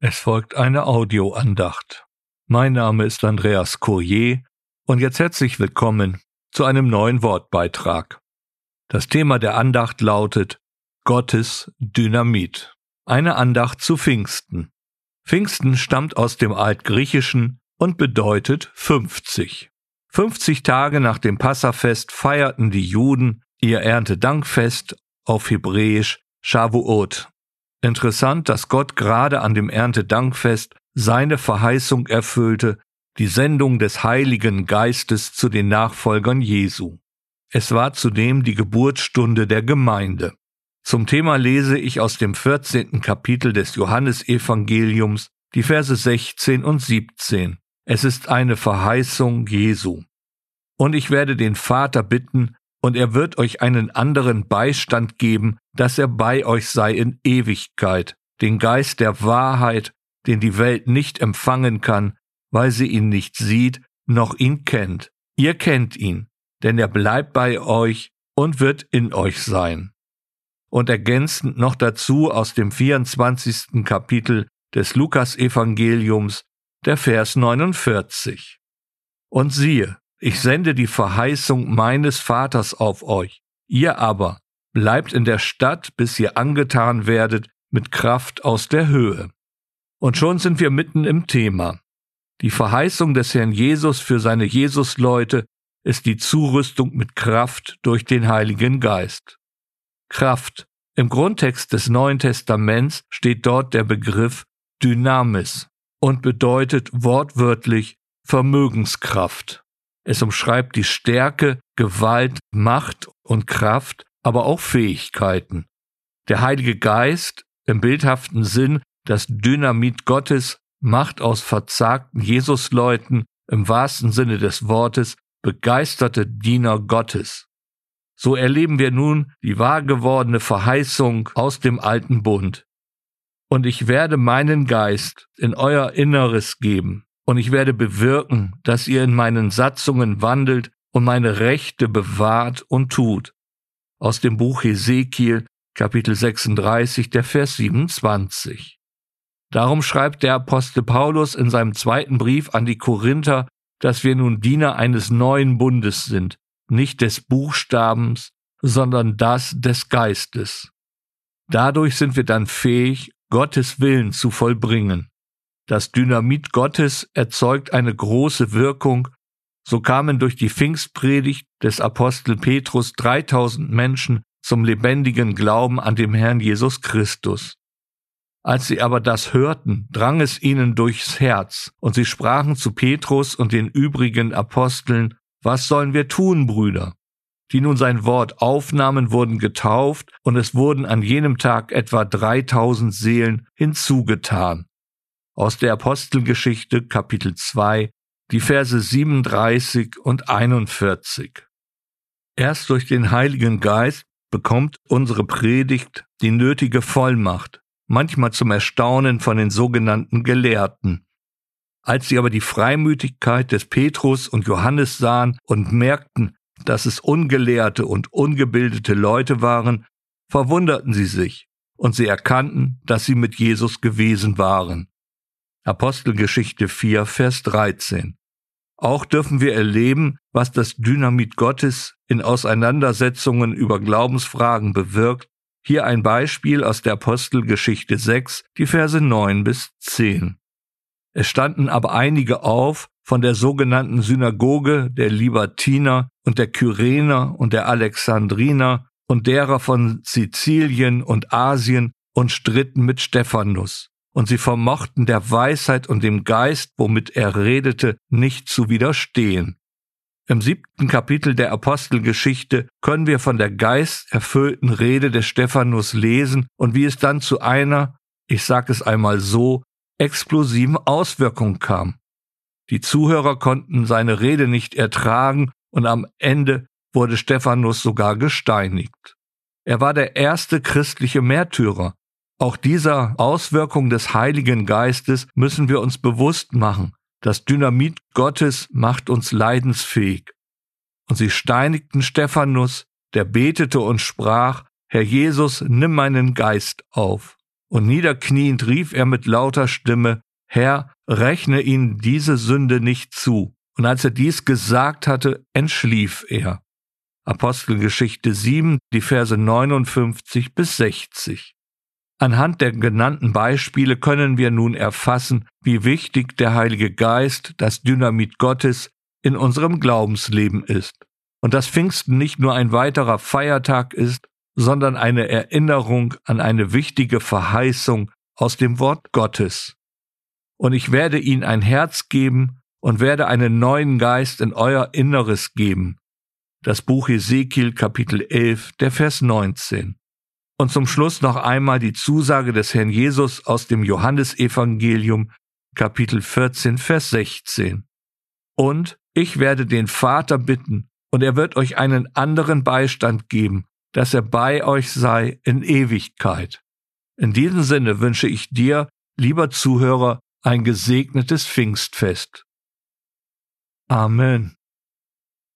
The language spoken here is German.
Es folgt eine Audioandacht. Mein Name ist Andreas Courier und jetzt herzlich willkommen zu einem neuen Wortbeitrag. Das Thema der Andacht lautet Gottes Dynamit. Eine Andacht zu Pfingsten. Pfingsten stammt aus dem Altgriechischen und bedeutet 50. 50 Tage nach dem Passafest feierten die Juden ihr Erntedankfest auf Hebräisch Shavuot Interessant, dass Gott gerade an dem Erntedankfest seine Verheißung erfüllte, die Sendung des Heiligen Geistes zu den Nachfolgern Jesu. Es war zudem die Geburtsstunde der Gemeinde. Zum Thema lese ich aus dem 14. Kapitel des Johannesevangeliums die Verse 16 und 17. Es ist eine Verheißung Jesu. Und ich werde den Vater bitten, und er wird euch einen anderen Beistand geben, dass er bei euch sei in Ewigkeit, den Geist der Wahrheit, den die Welt nicht empfangen kann, weil sie ihn nicht sieht, noch ihn kennt. Ihr kennt ihn, denn er bleibt bei euch und wird in euch sein. Und ergänzend noch dazu aus dem 24. Kapitel des Lukas-Evangeliums, der Vers 49. Und siehe, ich sende die Verheißung meines Vaters auf euch. Ihr aber bleibt in der Stadt, bis ihr angetan werdet mit Kraft aus der Höhe. Und schon sind wir mitten im Thema. Die Verheißung des Herrn Jesus für seine Jesusleute ist die Zurüstung mit Kraft durch den Heiligen Geist. Kraft. Im Grundtext des Neuen Testaments steht dort der Begriff Dynamis und bedeutet wortwörtlich Vermögenskraft. Es umschreibt die Stärke, Gewalt, Macht und Kraft, aber auch Fähigkeiten. Der Heilige Geist im bildhaften Sinn, das Dynamit Gottes, macht aus verzagten Jesusleuten im wahrsten Sinne des Wortes begeisterte Diener Gottes. So erleben wir nun die wahr gewordene Verheißung aus dem alten Bund. Und ich werde meinen Geist in euer Inneres geben und ich werde bewirken, dass ihr in meinen Satzungen wandelt und meine Rechte bewahrt und tut. Aus dem Buch Hesekiel, Kapitel 36, der Vers 27. Darum schreibt der Apostel Paulus in seinem zweiten Brief an die Korinther, dass wir nun Diener eines neuen Bundes sind, nicht des Buchstabens, sondern das des Geistes. Dadurch sind wir dann fähig, Gottes Willen zu vollbringen. Das Dynamit Gottes erzeugt eine große Wirkung. So kamen durch die Pfingstpredigt des Apostel Petrus 3000 Menschen zum lebendigen Glauben an dem Herrn Jesus Christus. Als sie aber das hörten, drang es ihnen durchs Herz, und sie sprachen zu Petrus und den übrigen Aposteln, Was sollen wir tun, Brüder? Die nun sein Wort aufnahmen, wurden getauft, und es wurden an jenem Tag etwa dreitausend Seelen hinzugetan aus der Apostelgeschichte Kapitel 2, die Verse 37 und 41. Erst durch den Heiligen Geist bekommt unsere Predigt die nötige Vollmacht, manchmal zum Erstaunen von den sogenannten Gelehrten. Als sie aber die Freimütigkeit des Petrus und Johannes sahen und merkten, dass es ungelehrte und ungebildete Leute waren, verwunderten sie sich, und sie erkannten, dass sie mit Jesus gewesen waren. Apostelgeschichte 4, Vers 13. Auch dürfen wir erleben, was das Dynamit Gottes in Auseinandersetzungen über Glaubensfragen bewirkt. Hier ein Beispiel aus der Apostelgeschichte 6, die Verse 9 bis 10. Es standen aber einige auf von der sogenannten Synagoge der Libertiner und der Kyrener und der Alexandriner und derer von Sizilien und Asien und stritten mit Stephanus und sie vermochten der Weisheit und dem Geist, womit er redete, nicht zu widerstehen. Im siebten Kapitel der Apostelgeschichte können wir von der geisterfüllten Rede des Stephanus lesen und wie es dann zu einer, ich sag es einmal so, explosiven Auswirkung kam. Die Zuhörer konnten seine Rede nicht ertragen und am Ende wurde Stephanus sogar gesteinigt. Er war der erste christliche Märtyrer auch dieser Auswirkung des Heiligen Geistes müssen wir uns bewusst machen. Das Dynamit Gottes macht uns leidensfähig. Und sie steinigten Stephanus, der betete und sprach, Herr Jesus, nimm meinen Geist auf. Und niederkniend rief er mit lauter Stimme, Herr, rechne ihnen diese Sünde nicht zu. Und als er dies gesagt hatte, entschlief er. Apostelgeschichte 7, die Verse 59 bis 60. Anhand der genannten Beispiele können wir nun erfassen, wie wichtig der Heilige Geist, das Dynamit Gottes, in unserem Glaubensleben ist. Und dass Pfingsten nicht nur ein weiterer Feiertag ist, sondern eine Erinnerung an eine wichtige Verheißung aus dem Wort Gottes. Und ich werde ihnen ein Herz geben und werde einen neuen Geist in euer Inneres geben. Das Buch Ezekiel Kapitel 11, der Vers 19. Und zum Schluss noch einmal die Zusage des Herrn Jesus aus dem Johannesevangelium Kapitel 14, Vers 16. Und ich werde den Vater bitten, und er wird euch einen anderen Beistand geben, dass er bei euch sei in Ewigkeit. In diesem Sinne wünsche ich dir, lieber Zuhörer, ein gesegnetes Pfingstfest. Amen.